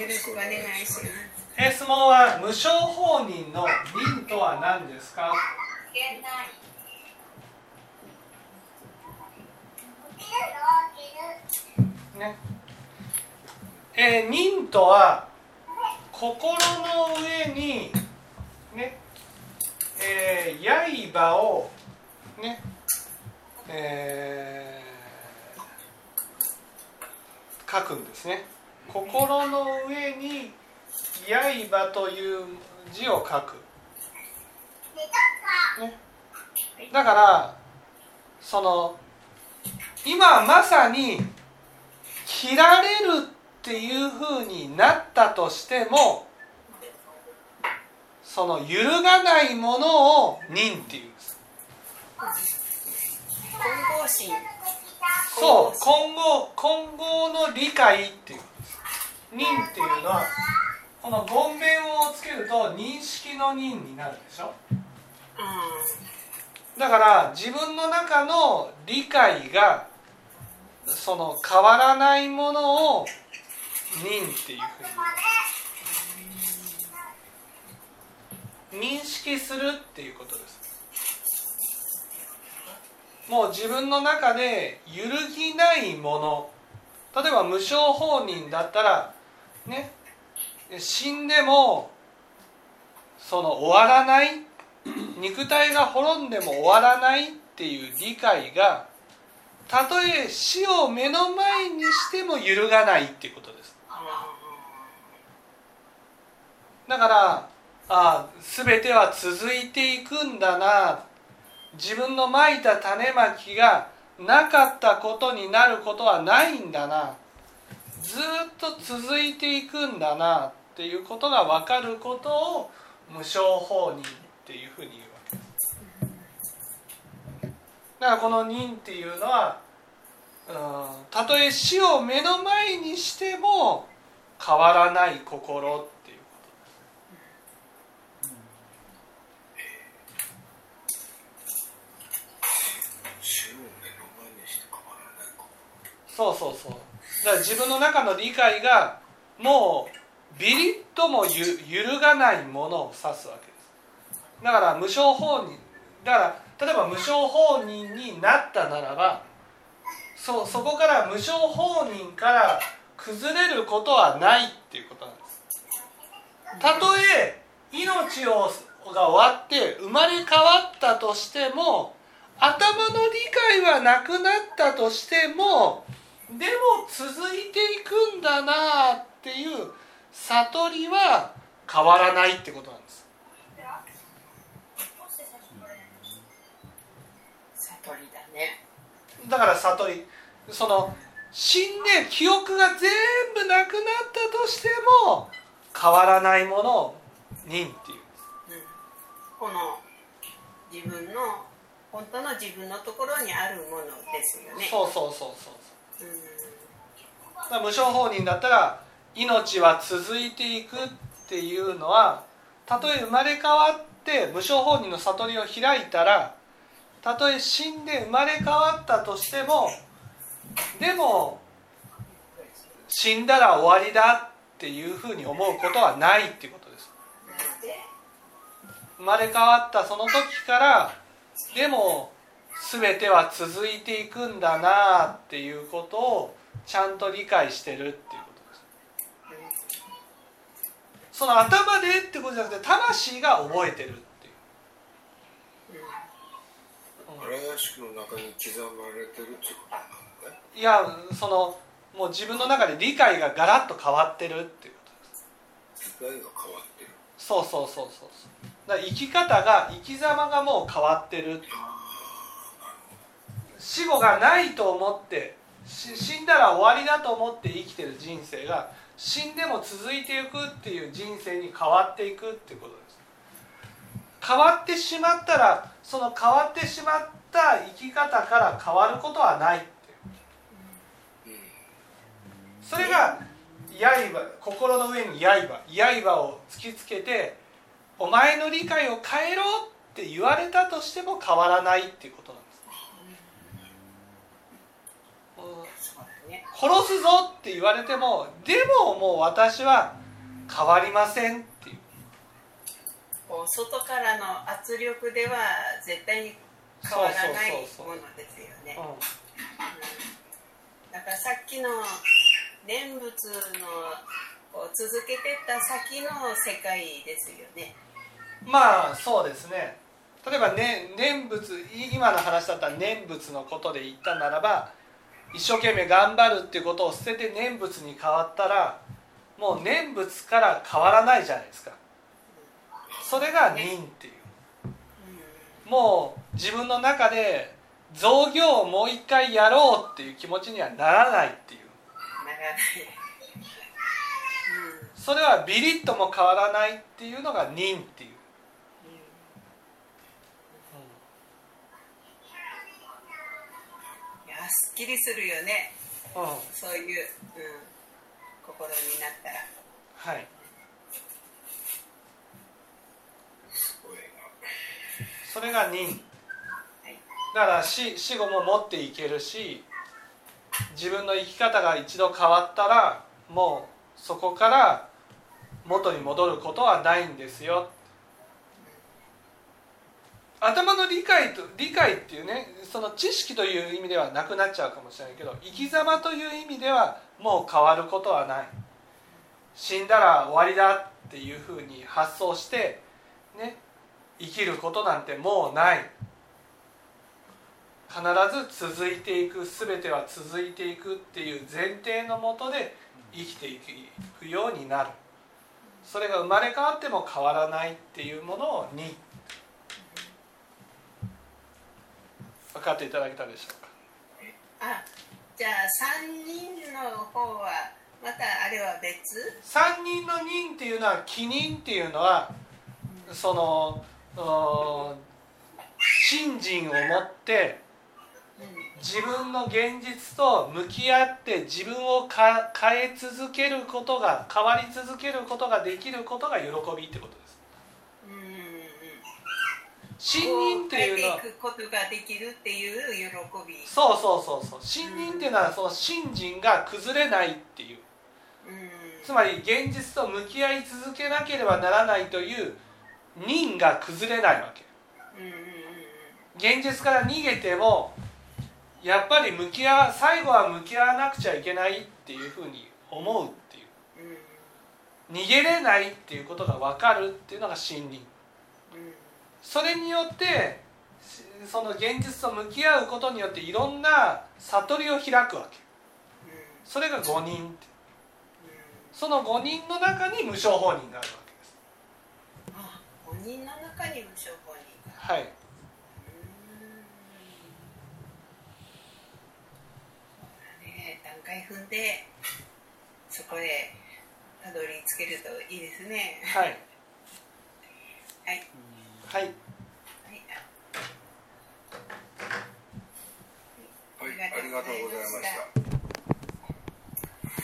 よろしくお願いします。え質問は無償放任の任とは何ですか？ね。えー任とは心の上にね。えー刃をね。えー書くんですね心の上に刃という字を書く、ね、だからその今まさに切られるっていうふうになったとしてもその揺るがないものを任っていうんです。混合心。そう。混合混合の理解っていう任っていうのはこの言弁をつけると認識の任になるでしょ？だから自分の中の理解がその変わらないものを任っていうふうに認識するっていうことです。もう自分の中で揺るぎないもの。例えば無償放任だったらね。死んでもその終わらない肉体が滅んでも終わらないっていう理解がたとえ死を目の前にしても揺るがないっていうことです。だからあ全ては続いていくんだな。自分のまいた種まきがなかったことになることはないんだな。ずっと続いていくんだなっていうことが分かることを無償放任っていうふうに言うわけですだからこの任っていうのはうんたと。え死を目の前にしても変わらない心。っていうそうそうそうだから自分の中の理解がもうビリッともゆ揺るがないものを指すわけです。だから無償放任だから例えば無償放任になったならばそそこから無償放任から崩れることはないっていうことなんです。たとえ命をが終わって生まれ変わったとしても頭の理解はなくなったとしてもでも続いていくんだなっていう悟りは変わらないってことなんです。悟りだね。だから悟りその死んで記憶が全部なくなったとしても変わらないものを任っていうこの自分の本当の自分のところにあるものですよね。そうそうそうそう。うんだ無償放任だったら命は続いていくっていうのはたとえ生まれ変わって無償放任の悟りを開いたらたとえ死んで生まれ変わったとしてもでも死んだら終わりだっていうふうに思うことはないっていうことです。生まれ変わったその時からでも全ては続いていくんだなっていうことをちゃんと理解してるっていうことです。その頭でってことじゃなくて魂が覚えてるっていう荒屋敷の中に刻まれてるっていうことなのね。いやそのもう自分の中で理解がガラッと変わってるっていうことです。理解が変わってるそうそうそうそうだから生き方が生き様がもう変わってる死後がないと思って死んだら終わりだと思って生きてる人生が死んでも続いていくっていう人生に変わっていくっていうことです。変わってしまったらその変わってしまった生き方から変わることはないっていう。それが刃心の上に刃刃を突きつけてお前の理解を変えろって言われたとしても変わらないっていうことなんですそうだね殺すぞって言われてもでももう私は変わりませんっていうこう外からの圧力では絶対に変わらないものですよね。うんうんだからさっきの念仏の続けてった先の世界ですよね。まあそうですね例えば、ね、念仏い今の話だったら念仏のことで言ったならば一生懸命頑張るっていうことを捨てて念仏に変わったらもう念仏から変わらないじゃないですか。それが忍っていう。うもう自分の中で造業をもう一回やろうっていう気持ちにはならないっていう。それはビリッとも変わらないっていうのが忍っていう、っきりするよね。うんうんそういう、うん、心になったら。はいそれが忍はい。だから死死後も持っていけるし自分の生き方が一度変わったらもうそこから元に戻ることはないんですよ頭の理解と理解っていうねその知識という意味ではなくなっちゃうかもしれないけど生き様という意味ではもう変わることはない。死んだら終わりだっていうふうに発想してね生きることなんてもうない。必ず続いていく全ては続いていくっていう前提のもとで生きていくようになる。それが生まれ変わっても変わらないっていうものを「に」分かっていただけたでしょうか？あ、じゃあ三人の方はまたあれは別？三人の人っていうのは起人っていうのはそのうん信心を持ってうん自分の現実と向き合って自分をか変え続けることが変わり続けることができることが喜びってこと。信任っていうのはこ変えていくことができるっていう喜び。そうそうそうそう。信任っていうのはその信心が崩れないっていう。うん。つまり現実と向き合い続けなければならないという任が崩れないわけ。現実から逃げてもやっぱり向き合わ最後は向き合わなくちゃいけないっていうふうに思うっていう。うん。逃げれないっていうことが分かるっていうのが信任。うんそれによってしその現実と向き合うことによっていろんな悟りを開くわけそれが五人ってその五人の中に無償法人があるわけですあ、五人の中に無償法人が。はいね、段階踏んでそこへたどり着けるといいですね。はいはい。はい。はい。ありがとうございました。